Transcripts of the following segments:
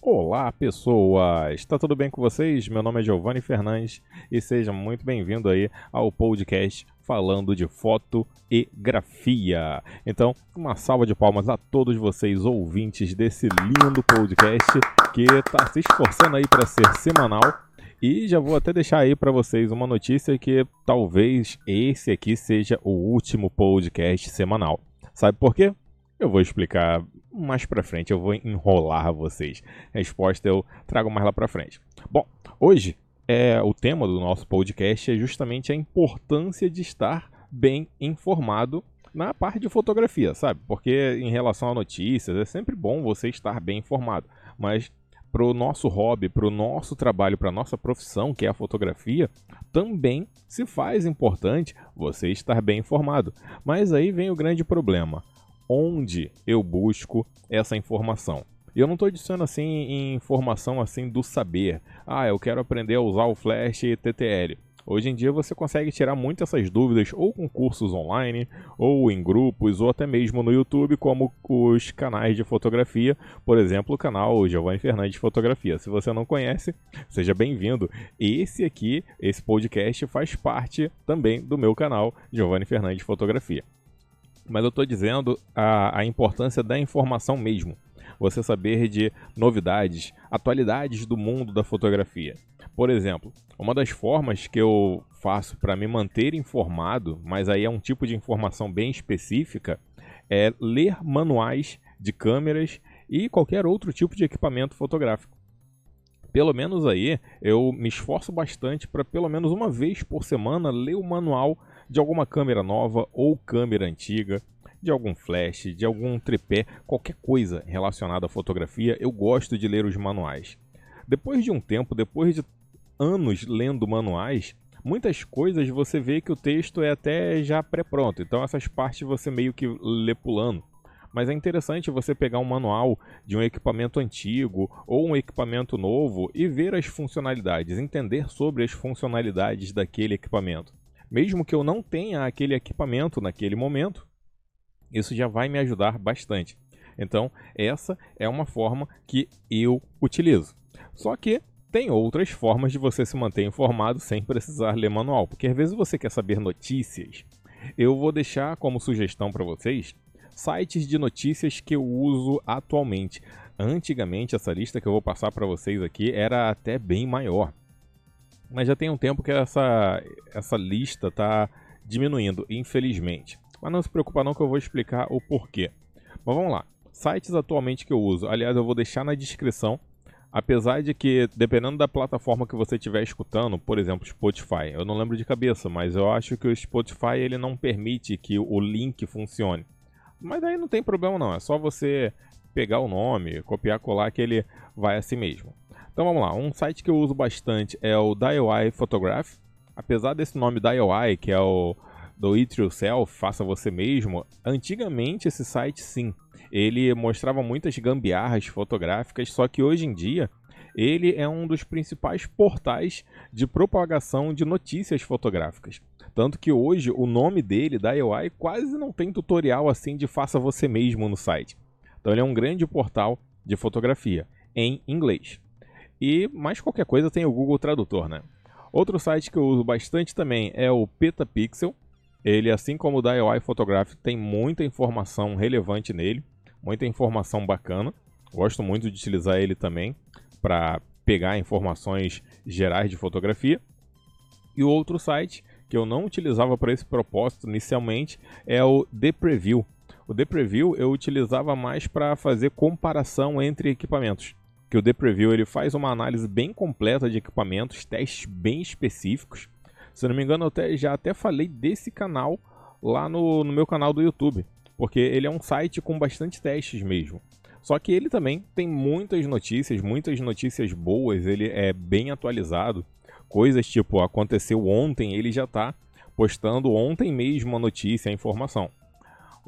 Olá, pessoas! Está tudo bem com vocês? Meu nome é Giovanni Fernandes e seja muito bem-vindo aí ao podcast falando de foto e grafia. Então, uma salva de palmas a todos vocês ouvintes desse lindo podcast que está se esforçando aí para ser semanal. E já vou até deixar aí para vocês uma notícia que talvez esse aqui seja o último podcast semanal. Sabe por quê? Eu vou explicar mais para frente, eu vou enrolar vocês. A resposta eu trago mais lá para frente. Bom, hoje é o tema do nosso podcast é justamente a importância de estar bem informado na parte de fotografia, sabe? Porque em relação a notícias é sempre bom você estar bem informado, mas para o nosso hobby, para o nosso trabalho, para a nossa profissão, que é a fotografia, também se faz importante você estar bem informado. Mas aí vem o grande problema onde eu busco essa informação. E eu não estou dizendo assim informação assim do saber. Ah, eu quero aprender a usar o Flash TTL. Hoje em dia você consegue tirar muitas essas dúvidas ou com cursos online, ou em grupos, ou até mesmo no YouTube, como os canais de fotografia, por exemplo, o canal Giovanni Fernandes Fotografia. Se você não conhece, seja bem-vindo. Esse aqui, esse podcast, faz parte também do meu canal Giovanni Fernandes Fotografia mas eu estou dizendo a, a importância da informação mesmo. Você saber de novidades, atualidades do mundo da fotografia. Por exemplo, uma das formas que eu faço para me manter informado, mas aí é um tipo de informação bem específica, é ler manuais de câmeras e qualquer outro tipo de equipamento fotográfico. Pelo menos aí eu me esforço bastante para pelo menos uma vez por semana ler o manual de alguma câmera nova ou câmera antiga, de algum flash, de algum tripé, qualquer coisa relacionada à fotografia, eu gosto de ler os manuais. Depois de um tempo, depois de anos lendo manuais, muitas coisas você vê que o texto é até já pré-pronto, então essas partes você meio que lê pulando. Mas é interessante você pegar um manual de um equipamento antigo ou um equipamento novo e ver as funcionalidades, entender sobre as funcionalidades daquele equipamento mesmo que eu não tenha aquele equipamento naquele momento, isso já vai me ajudar bastante. Então, essa é uma forma que eu utilizo. Só que tem outras formas de você se manter informado sem precisar ler manual, porque às vezes você quer saber notícias. Eu vou deixar como sugestão para vocês sites de notícias que eu uso atualmente. Antigamente, essa lista que eu vou passar para vocês aqui era até bem maior. Mas já tem um tempo que essa, essa lista está diminuindo, infelizmente. Mas não se preocupa não que eu vou explicar o porquê. Mas vamos lá. Sites atualmente que eu uso. Aliás, eu vou deixar na descrição. Apesar de que, dependendo da plataforma que você estiver escutando, por exemplo, Spotify, eu não lembro de cabeça, mas eu acho que o Spotify ele não permite que o link funcione. Mas aí não tem problema não, é só você pegar o nome, copiar, colar que ele vai assim mesmo. Então vamos lá, um site que eu uso bastante é o DIY Photograph. Apesar desse nome DIY, que é o do It Yourself, faça você mesmo, antigamente esse site sim, ele mostrava muitas gambiarras fotográficas, só que hoje em dia ele é um dos principais portais de propagação de notícias fotográficas. Tanto que hoje o nome dele, DIY, quase não tem tutorial assim de faça você mesmo no site. Então ele é um grande portal de fotografia em inglês. E mais qualquer coisa tem o Google Tradutor, né? Outro site que eu uso bastante também é o Petapixel. Ele, assim como o DIY Photographic, tem muita informação relevante nele, muita informação bacana. Gosto muito de utilizar ele também para pegar informações gerais de fotografia. E o outro site que eu não utilizava para esse propósito inicialmente é o The Preview. O The Preview eu utilizava mais para fazer comparação entre equipamentos que o The Preview ele faz uma análise bem completa de equipamentos, testes bem específicos. Se não me engano, eu até, já até falei desse canal lá no, no meu canal do YouTube, porque ele é um site com bastante testes mesmo. Só que ele também tem muitas notícias, muitas notícias boas, ele é bem atualizado. Coisas tipo, aconteceu ontem, ele já está postando ontem mesmo a notícia, a informação.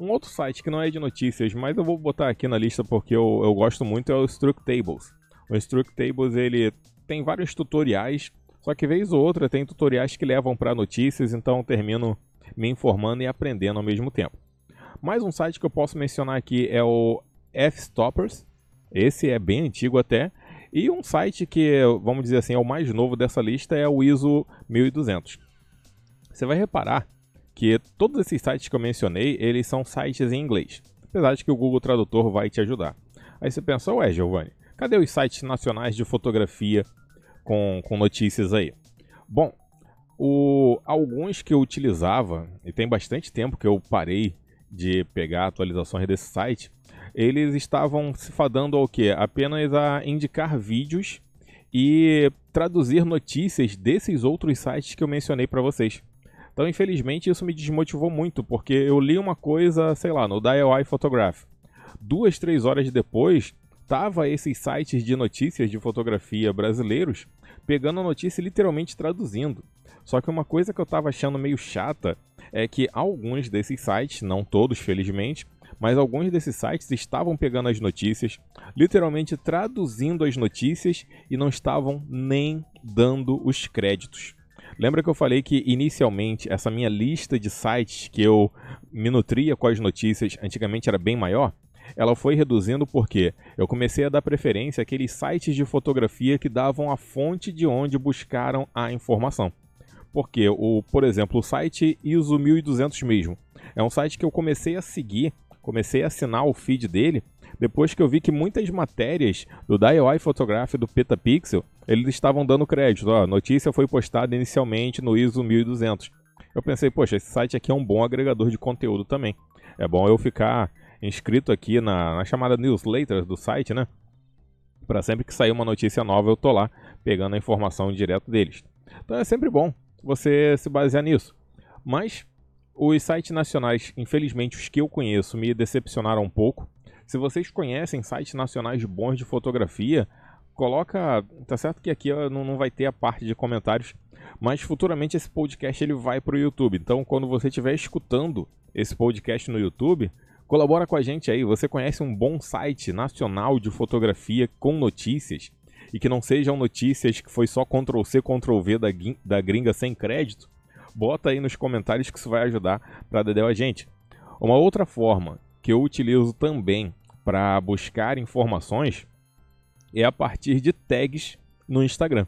Um outro site que não é de notícias, mas eu vou botar aqui na lista porque eu, eu gosto muito é o Structables. O Structables ele tem vários tutoriais, só que vez ou outra tem tutoriais que levam para notícias, então eu termino me informando e aprendendo ao mesmo tempo. Mais um site que eu posso mencionar aqui é o F-Stoppers. Esse é bem antigo até. E um site que, vamos dizer assim, é o mais novo dessa lista é o ISO 1200. Você vai reparar que todos esses sites que eu mencionei, eles são sites em inglês. Apesar de que o Google Tradutor vai te ajudar. Aí você pensa, ué, Giovanni, cadê os sites nacionais de fotografia com, com notícias aí? Bom, o, alguns que eu utilizava, e tem bastante tempo que eu parei de pegar atualizações desse site, eles estavam se fadando ao que? Apenas a indicar vídeos e traduzir notícias desses outros sites que eu mencionei para vocês. Então, infelizmente, isso me desmotivou muito, porque eu li uma coisa, sei lá, no DIY Photograph. Duas, três horas depois, tava esses sites de notícias de fotografia brasileiros pegando a notícia e literalmente traduzindo. Só que uma coisa que eu estava achando meio chata é que alguns desses sites, não todos, felizmente, mas alguns desses sites estavam pegando as notícias, literalmente traduzindo as notícias e não estavam nem dando os créditos. Lembra que eu falei que inicialmente essa minha lista de sites que eu me nutria com as notícias antigamente era bem maior? Ela foi reduzindo porque eu comecei a dar preferência àqueles sites de fotografia que davam a fonte de onde buscaram a informação. Porque, o, por exemplo, o site ISO 1200 mesmo, é um site que eu comecei a seguir comecei a assinar o feed dele depois que eu vi que muitas matérias do DIY Photography do Petapixel, eles estavam dando crédito. Ó, a notícia foi postada inicialmente no ISO 1200. Eu pensei, poxa, esse site aqui é um bom agregador de conteúdo também. É bom eu ficar inscrito aqui na, na chamada newsletter do site, né? Para sempre que sair uma notícia nova, eu tô lá pegando a informação direto deles. Então é sempre bom você se basear nisso. Mas os sites nacionais, infelizmente os que eu conheço, me decepcionaram um pouco. Se vocês conhecem sites nacionais bons de fotografia, coloca, tá certo que aqui não, não vai ter a parte de comentários, mas futuramente esse podcast ele vai para o YouTube. Então, quando você estiver escutando esse podcast no YouTube, colabora com a gente aí. Você conhece um bom site nacional de fotografia com notícias e que não sejam notícias que foi só Ctrl C, Ctrl V da, da gringa sem crédito? Bota aí nos comentários que isso vai ajudar para Dedéu a gente. Uma outra forma que eu utilizo também para buscar informações é a partir de tags no Instagram.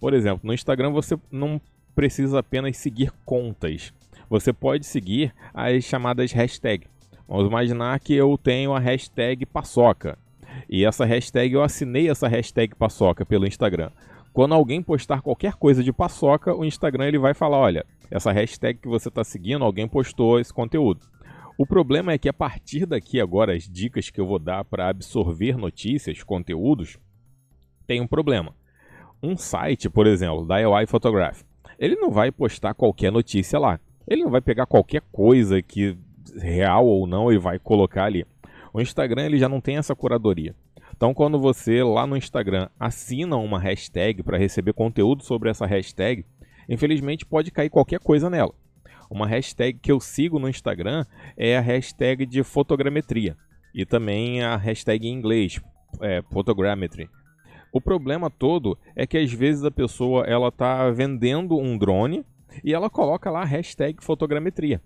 Por exemplo, no Instagram você não precisa apenas seguir contas. Você pode seguir as chamadas hashtags. Vamos imaginar que eu tenho a hashtag paçoca. E essa hashtag, eu assinei essa hashtag paçoca pelo Instagram. Quando alguém postar qualquer coisa de paçoca, o Instagram ele vai falar, olha, essa hashtag que você está seguindo, alguém postou esse conteúdo. O problema é que a partir daqui agora, as dicas que eu vou dar para absorver notícias, conteúdos, tem um problema. Um site, por exemplo, da UI Photograph, ele não vai postar qualquer notícia lá. Ele não vai pegar qualquer coisa que real ou não e vai colocar ali. O Instagram ele já não tem essa curadoria. Então, quando você lá no Instagram assina uma hashtag para receber conteúdo sobre essa hashtag, infelizmente pode cair qualquer coisa nela. Uma hashtag que eu sigo no Instagram é a hashtag de fotogrametria e também a hashtag em inglês, é, photogrammetry. O problema todo é que às vezes a pessoa ela está vendendo um drone e ela coloca lá a hashtag fotogrametria.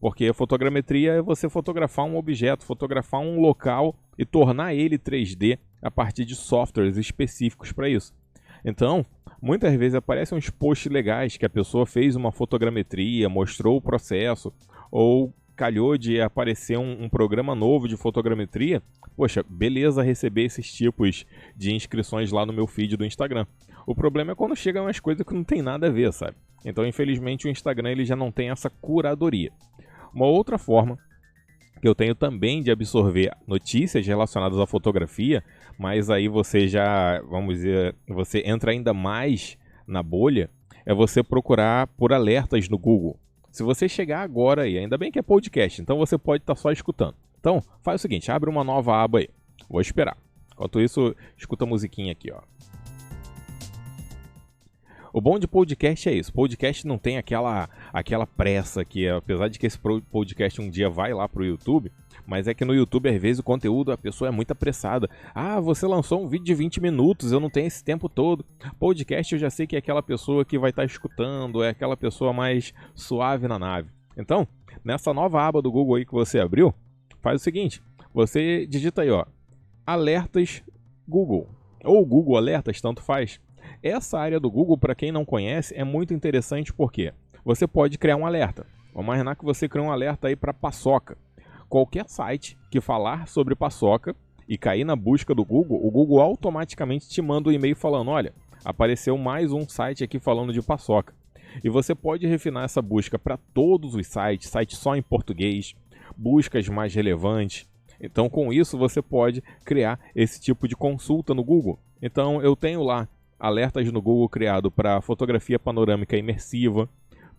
Porque a fotogrametria é você fotografar um objeto, fotografar um local e tornar ele 3D a partir de softwares específicos para isso. Então, muitas vezes aparecem uns posts legais que a pessoa fez uma fotogrametria, mostrou o processo, ou calhou de aparecer um, um, programa novo de fotogrametria, poxa, beleza receber esses tipos de inscrições lá no meu feed do Instagram. O problema é quando chegam umas coisas que não tem nada a ver, sabe? Então, infelizmente, o Instagram ele já não tem essa curadoria. Uma outra forma que eu tenho também de absorver notícias relacionadas à fotografia, mas aí você já, vamos dizer, você entra ainda mais na bolha, é você procurar por alertas no Google. Se você chegar agora aí, ainda bem que é podcast, então você pode estar tá só escutando. Então, faz o seguinte, abre uma nova aba aí. Vou esperar. Enquanto isso, escuta a musiquinha aqui, ó. O bom de podcast é isso. Podcast não tem aquela, aquela pressa que, apesar de que esse podcast um dia vai lá pro YouTube, mas é que no YouTube, às vezes, o conteúdo, a pessoa é muito apressada. Ah, você lançou um vídeo de 20 minutos, eu não tenho esse tempo todo. Podcast eu já sei que é aquela pessoa que vai estar tá escutando, é aquela pessoa mais suave na nave. Então, nessa nova aba do Google aí que você abriu, faz o seguinte: você digita aí, ó, alertas Google. ou Google Alertas, tanto faz. Essa área do Google, para quem não conhece, é muito interessante porque você pode criar um alerta. Vamos imaginar que você cria um alerta aí para paçoca. Qualquer site que falar sobre paçoca e cair na busca do Google, o Google automaticamente te manda um e-mail falando: olha, apareceu mais um site aqui falando de paçoca. E você pode refinar essa busca para todos os sites, sites só em português, buscas mais relevantes. Então, com isso, você pode criar esse tipo de consulta no Google. Então, eu tenho lá alertas no Google criado para fotografia panorâmica imersiva,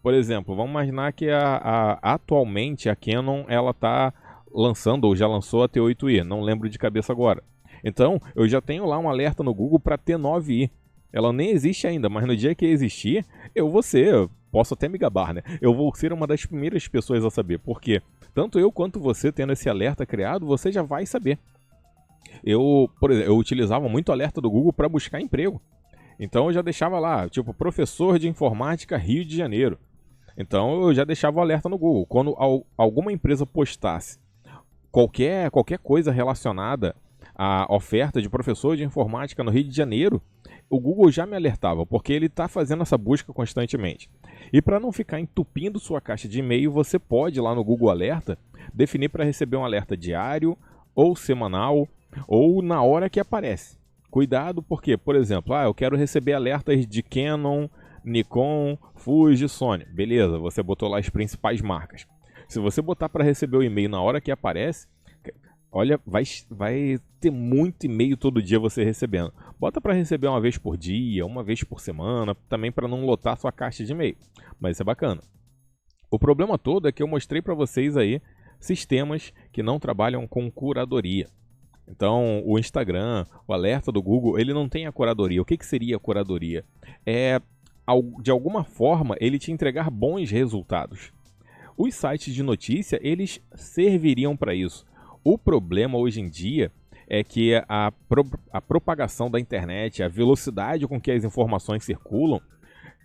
por exemplo, vamos imaginar que a, a, atualmente a Canon ela está lançando ou já lançou a T8i, não lembro de cabeça agora. Então, eu já tenho lá um alerta no Google para T9i. Ela nem existe ainda, mas no dia que existir, eu vou ser, posso até me gabar, né? Eu vou ser uma das primeiras pessoas a saber, porque tanto eu quanto você tendo esse alerta criado, você já vai saber. Eu, por exemplo, eu utilizava muito alerta do Google para buscar emprego. Então eu já deixava lá, tipo, professor de informática Rio de Janeiro. Então eu já deixava o alerta no Google. Quando alguma empresa postasse qualquer, qualquer coisa relacionada à oferta de professor de informática no Rio de Janeiro, o Google já me alertava, porque ele está fazendo essa busca constantemente. E para não ficar entupindo sua caixa de e-mail, você pode lá no Google Alerta definir para receber um alerta diário ou semanal ou na hora que aparece. Cuidado, porque, por exemplo, ah, eu quero receber alertas de Canon, Nikon, Fuji, Sony. Beleza, você botou lá as principais marcas. Se você botar para receber o e-mail na hora que aparece, olha, vai, vai ter muito e-mail todo dia você recebendo. Bota para receber uma vez por dia, uma vez por semana, também para não lotar sua caixa de e-mail. Mas isso é bacana. O problema todo é que eu mostrei para vocês aí sistemas que não trabalham com curadoria. Então, o Instagram, o alerta do Google, ele não tem a curadoria. O que, que seria a curadoria? É de alguma forma, ele te entregar bons resultados. Os sites de notícia, eles serviriam para isso. O problema hoje em dia é que a, pro, a propagação da internet, a velocidade com que as informações circulam,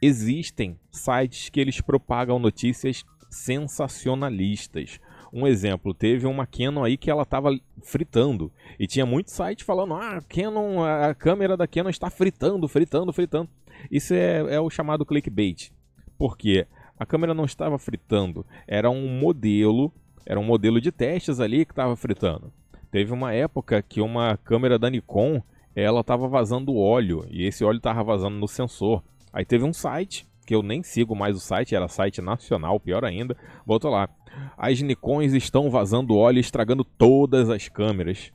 existem sites que eles propagam notícias sensacionalistas. Um exemplo, teve uma Canon aí que ela estava fritando e tinha muito site falando: "Ah, Canon, a câmera da Canon está fritando, fritando, fritando". Isso é, é o chamado clickbait. Porque a câmera não estava fritando, era um modelo, era um modelo de testes ali que estava fritando. Teve uma época que uma câmera da Nikon, ela estava vazando óleo e esse óleo estava vazando no sensor. Aí teve um site que eu nem sigo mais o site, era site nacional, pior ainda. Botou lá: as Nikons estão vazando óleo e estragando todas as câmeras.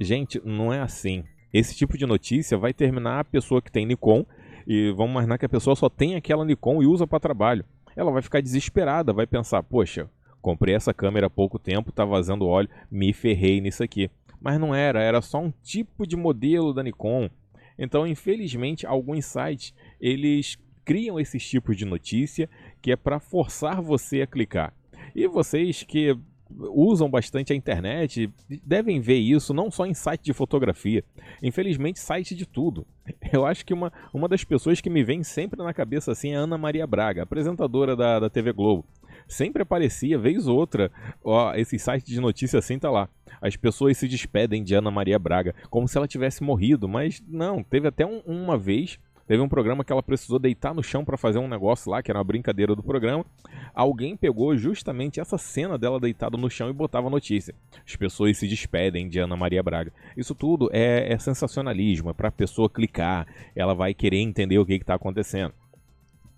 Gente, não é assim. Esse tipo de notícia vai terminar a pessoa que tem Nikon e vamos imaginar que a pessoa só tem aquela Nikon e usa para trabalho. Ela vai ficar desesperada, vai pensar: poxa, comprei essa câmera há pouco tempo, tá vazando óleo, me ferrei nisso aqui. Mas não era, era só um tipo de modelo da Nikon. Então, infelizmente, alguns sites eles criam esses tipos de notícia que é para forçar você a clicar. E vocês que usam bastante a internet devem ver isso não só em site de fotografia, infelizmente site de tudo. Eu acho que uma, uma das pessoas que me vem sempre na cabeça assim é Ana Maria Braga, apresentadora da, da TV Globo. Sempre aparecia, vez ou outra, ó, esse site de notícia assim tá lá. As pessoas se despedem de Ana Maria Braga, como se ela tivesse morrido, mas não, teve até um, uma vez Teve um programa que ela precisou deitar no chão para fazer um negócio lá, que era uma brincadeira do programa. Alguém pegou justamente essa cena dela deitada no chão e botava notícia. As pessoas se despedem de Ana Maria Braga. Isso tudo é, é sensacionalismo, é para a pessoa clicar, ela vai querer entender o que está acontecendo.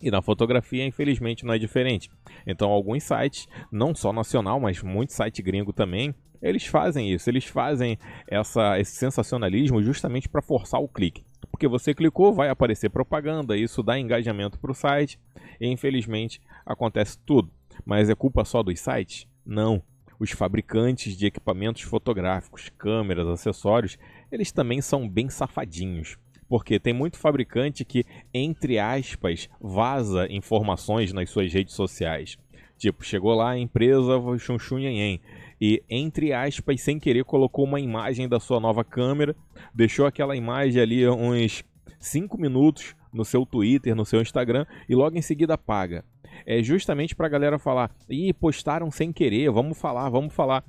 E na fotografia, infelizmente, não é diferente. Então, alguns sites, não só nacional, mas muito site gringo também, eles fazem isso. Eles fazem essa, esse sensacionalismo justamente para forçar o clique porque você clicou, vai aparecer propaganda, isso dá engajamento para o site e infelizmente acontece tudo. Mas é culpa só dos sites? Não. Os fabricantes de equipamentos fotográficos, câmeras, acessórios, eles também são bem safadinhos. Porque tem muito fabricante que, entre aspas, vaza informações nas suas redes sociais. Tipo, chegou lá a empresa Chunchunhenhen e, entre aspas, sem querer, colocou uma imagem da sua nova câmera, deixou aquela imagem ali uns 5 minutos no seu Twitter, no seu Instagram e logo em seguida apaga. É justamente para a galera falar: ih, postaram sem querer, vamos falar, vamos falar.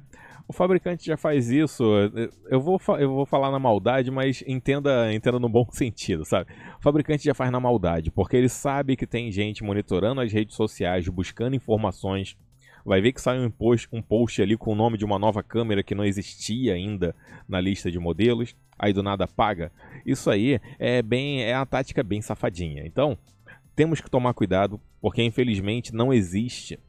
o fabricante já faz isso. Eu vou, eu vou falar na maldade, mas entenda, entenda no bom sentido, sabe? O fabricante já faz na maldade, porque ele sabe que tem gente monitorando as redes sociais, buscando informações. Vai ver que sai um post, um post ali com o nome de uma nova câmera que não existia ainda na lista de modelos. Aí do nada paga. Isso aí é bem é uma tática bem safadinha. Então, temos que tomar cuidado, porque infelizmente não existe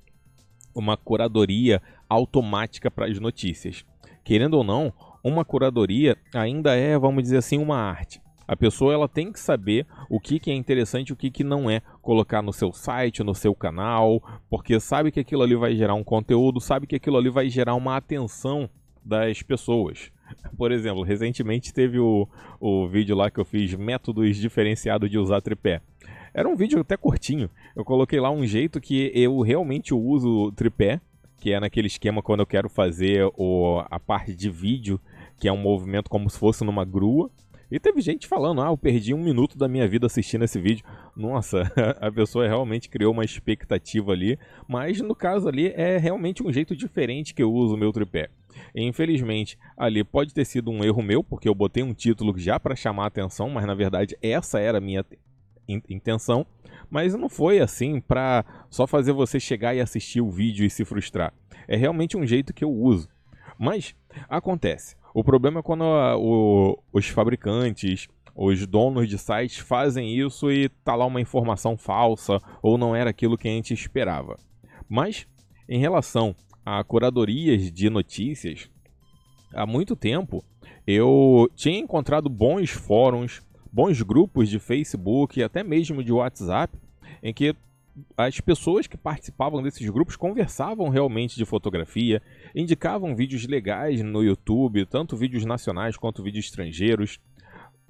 uma curadoria automática para as notícias. Querendo ou não, uma curadoria ainda é, vamos dizer assim, uma arte. A pessoa ela tem que saber o que, que é interessante e o que, que não é colocar no seu site, no seu canal, porque sabe que aquilo ali vai gerar um conteúdo, sabe que aquilo ali vai gerar uma atenção das pessoas. Por exemplo, recentemente teve o, o vídeo lá que eu fiz métodos diferenciados de usar tripé. Era um vídeo até curtinho. Eu coloquei lá um jeito que eu realmente uso tripé, que é naquele esquema quando eu quero fazer o, a parte de vídeo, que é um movimento como se fosse numa grua. E teve gente falando, ah, eu perdi um minuto da minha vida assistindo esse vídeo. Nossa, a pessoa realmente criou uma expectativa ali, mas no caso ali é realmente um jeito diferente que eu uso o meu tripé. Infelizmente, ali pode ter sido um erro meu, porque eu botei um título já para chamar a atenção, mas na verdade essa era a minha intenção, mas não foi assim para só fazer você chegar e assistir o vídeo e se frustrar. É realmente um jeito que eu uso. Mas acontece. O problema é quando a, o, os fabricantes, os donos de sites fazem isso e tá lá uma informação falsa ou não era aquilo que a gente esperava. Mas em relação a curadorias de notícias, há muito tempo eu tinha encontrado bons fóruns, bons grupos de Facebook e até mesmo de WhatsApp em que as pessoas que participavam desses grupos conversavam realmente de fotografia, indicavam vídeos legais no YouTube, tanto vídeos nacionais quanto vídeos estrangeiros,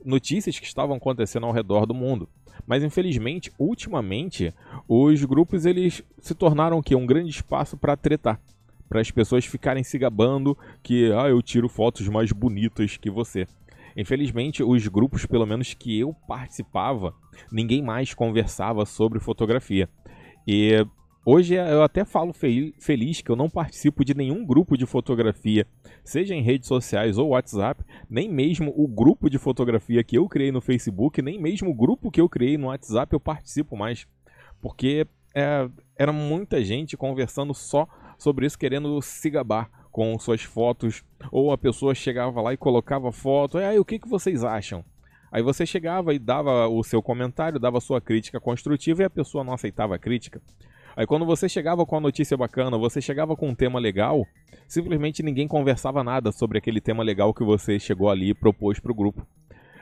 notícias que estavam acontecendo ao redor do mundo. Mas infelizmente, ultimamente, os grupos eles se tornaram que um grande espaço para tretar, para as pessoas ficarem se gabando que ah, eu tiro fotos mais bonitas que você. Infelizmente, os grupos, pelo menos que eu participava, ninguém mais conversava sobre fotografia. E hoje eu até falo feliz que eu não participo de nenhum grupo de fotografia, seja em redes sociais ou WhatsApp, nem mesmo o grupo de fotografia que eu criei no Facebook, nem mesmo o grupo que eu criei no WhatsApp eu participo mais. Porque é, era muita gente conversando só sobre isso, querendo se gabar com suas fotos, ou a pessoa chegava lá e colocava foto, e aí o que, que vocês acham? Aí você chegava e dava o seu comentário, dava a sua crítica construtiva e a pessoa não aceitava a crítica. Aí quando você chegava com a notícia bacana, você chegava com um tema legal, simplesmente ninguém conversava nada sobre aquele tema legal que você chegou ali e propôs para o grupo.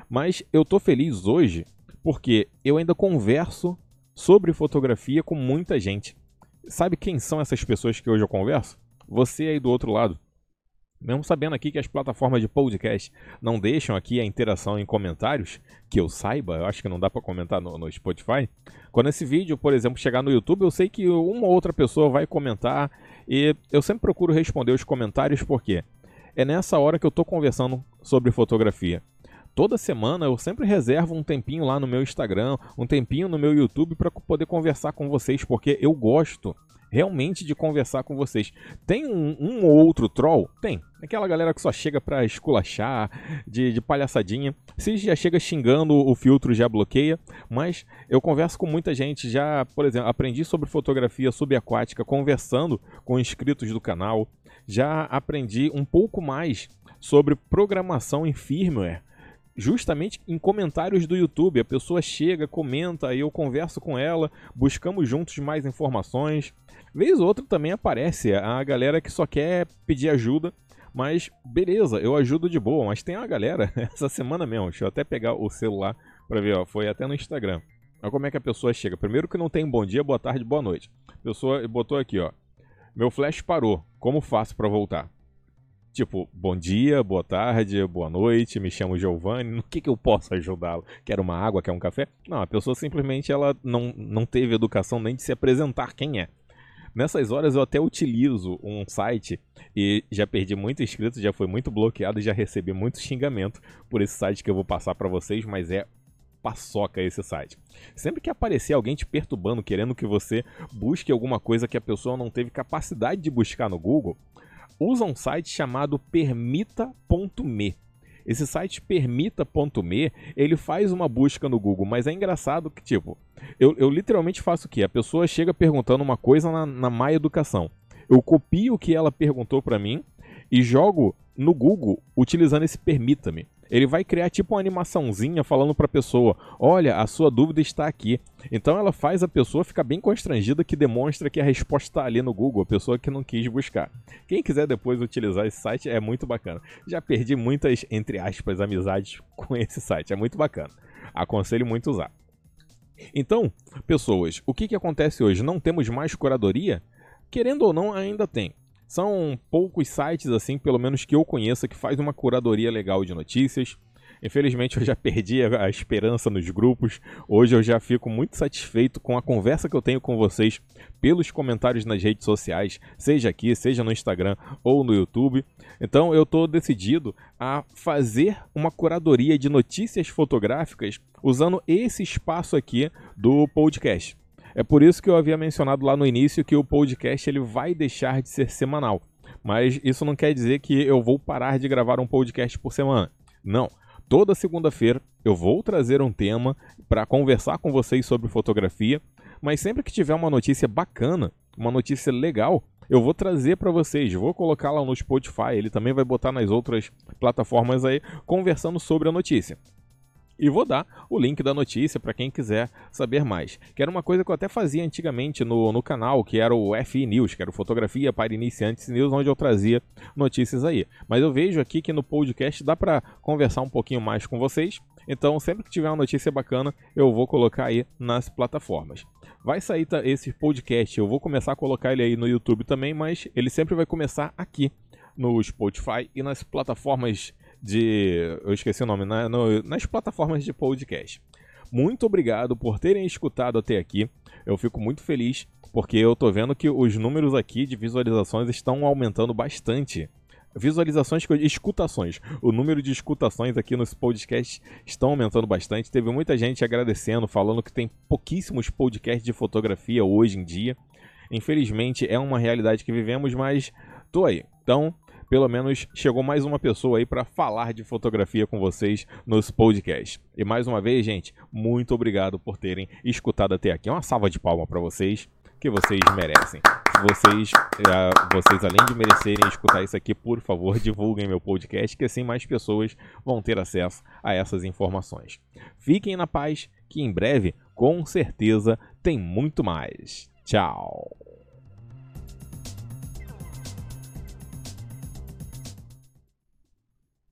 Mas eu tô feliz hoje porque eu ainda converso sobre fotografia com muita gente. Sabe quem são essas pessoas que hoje eu converso? você aí do outro lado. Mesmo sabendo aqui que as plataformas de podcast não deixam aqui a interação em comentários, que eu saiba, eu acho que não dá para comentar no, no, Spotify. Quando esse vídeo, por exemplo, chegar no YouTube, eu sei que uma ou outra pessoa vai comentar e eu sempre procuro responder os comentários porque é nessa hora que eu estou conversando sobre fotografia. Toda semana eu sempre reservo um tempinho lá no meu Instagram, um tempinho no meu YouTube para poder conversar com vocês, porque eu gosto realmente de conversar com vocês. Tem um, um ou outro troll? Tem. Aquela galera que só chega pra esculachar, de, de palhaçadinha. Se já chega xingando, o filtro já bloqueia. Mas eu converso com muita gente. Já, por exemplo, aprendi sobre fotografia subaquática conversando com inscritos do canal. Já aprendi um pouco mais sobre programação em firmware justamente em comentários do YouTube. A pessoa chega, comenta, eu converso com ela, buscamos juntos mais informações. Vez ou outra também aparece a galera que só quer pedir ajuda, mas beleza, eu ajudo de boa. Mas tem uma galera, essa semana mesmo, deixa eu até pegar o celular para ver, ó, foi até no Instagram. Olha como é que a pessoa chega. Primeiro que não tem bom dia, boa tarde, boa noite. A pessoa botou aqui, ó. Meu flash parou. Como faço para voltar? Tipo, bom dia, boa tarde, boa noite, me chamo Giovanni, no que, que eu posso ajudá-lo? Quer uma água, quer um café? Não, a pessoa simplesmente ela não, não teve educação nem de se apresentar quem é. Nessas horas eu até utilizo um site e já perdi muito inscritos, já foi muito bloqueado e já recebi muito xingamento por esse site que eu vou passar para vocês, mas é paçoca esse site. Sempre que aparecer alguém te perturbando, querendo que você busque alguma coisa que a pessoa não teve capacidade de buscar no Google, usa um site chamado permita.me. Esse site permita.me, ele faz uma busca no Google, mas é engraçado que, tipo, eu, eu literalmente faço o quê? A pessoa chega perguntando uma coisa na, na My Educação. Eu copio o que ela perguntou para mim e jogo no Google utilizando esse permita-me ele vai criar tipo uma animaçãozinha falando para a pessoa: olha, a sua dúvida está aqui. Então ela faz a pessoa ficar bem constrangida, que demonstra que a resposta está ali no Google, a pessoa que não quis buscar. Quem quiser depois utilizar esse site é muito bacana. Já perdi muitas, entre aspas, amizades com esse site, é muito bacana. Aconselho muito usar. Então, pessoas, o que, que acontece hoje? Não temos mais curadoria? Querendo ou não, ainda tem. São poucos sites, assim, pelo menos que eu conheça, que faz uma curadoria legal de notícias. Infelizmente eu já perdi a, esperança nos grupos. Hoje eu já fico muito satisfeito com a conversa que eu tenho com vocês pelos comentários nas redes sociais, seja aqui, seja no Instagram ou no YouTube. Então eu estou decidido a fazer uma curadoria de notícias fotográficas usando esse espaço aqui do podcast. É por isso que eu havia mencionado lá no início que o podcast ele vai deixar de ser semanal. Mas isso não quer dizer que eu vou parar de gravar um podcast por semana. Não. Toda segunda-feira eu vou trazer um tema para conversar com vocês sobre fotografia, mas sempre que tiver uma notícia bacana, uma notícia legal, eu vou trazer para vocês, vou colocar lá no Spotify, ele também vai botar nas outras plataformas aí, conversando sobre a notícia. E vou dar o link da notícia para quem quiser saber mais. Que era uma coisa que eu até fazia antigamente no, no canal, que era o FI News, que era Fotografia para Iniciantes News, onde eu trazia notícias aí. Mas eu vejo aqui que no podcast dá para conversar um pouquinho mais com vocês. Então, sempre que tiver uma notícia bacana, eu vou colocar aí nas plataformas. Vai sair esse podcast, eu vou começar a colocar ele aí no YouTube também, mas ele sempre vai começar aqui no Spotify e nas plataformas de. Eu esqueci o nome, na, no, nas plataformas de podcast. Muito obrigado por terem escutado até aqui. Eu fico muito feliz porque eu tô vendo que os números aqui de visualizações estão aumentando bastante. Visualizações, escutações. O número de escutações aqui nos podcasts estão aumentando bastante. Teve muita gente agradecendo, falando que tem pouquíssimos podcasts de fotografia hoje em dia. Infelizmente é uma realidade que vivemos, mas tô aí. Então, pelo menos chegou mais uma pessoa aí para falar de fotografia com vocês nos podcasts. E mais uma vez, gente, muito obrigado por terem escutado até aqui. Uma salva de palma para vocês, que vocês merecem. Vocês, uh, vocês, além de merecerem escutar isso aqui, por favor, divulguem meu podcast, que assim mais pessoas vão ter acesso a essas informações. Fiquem na paz, que em breve, com certeza, tem muito mais. Tchau!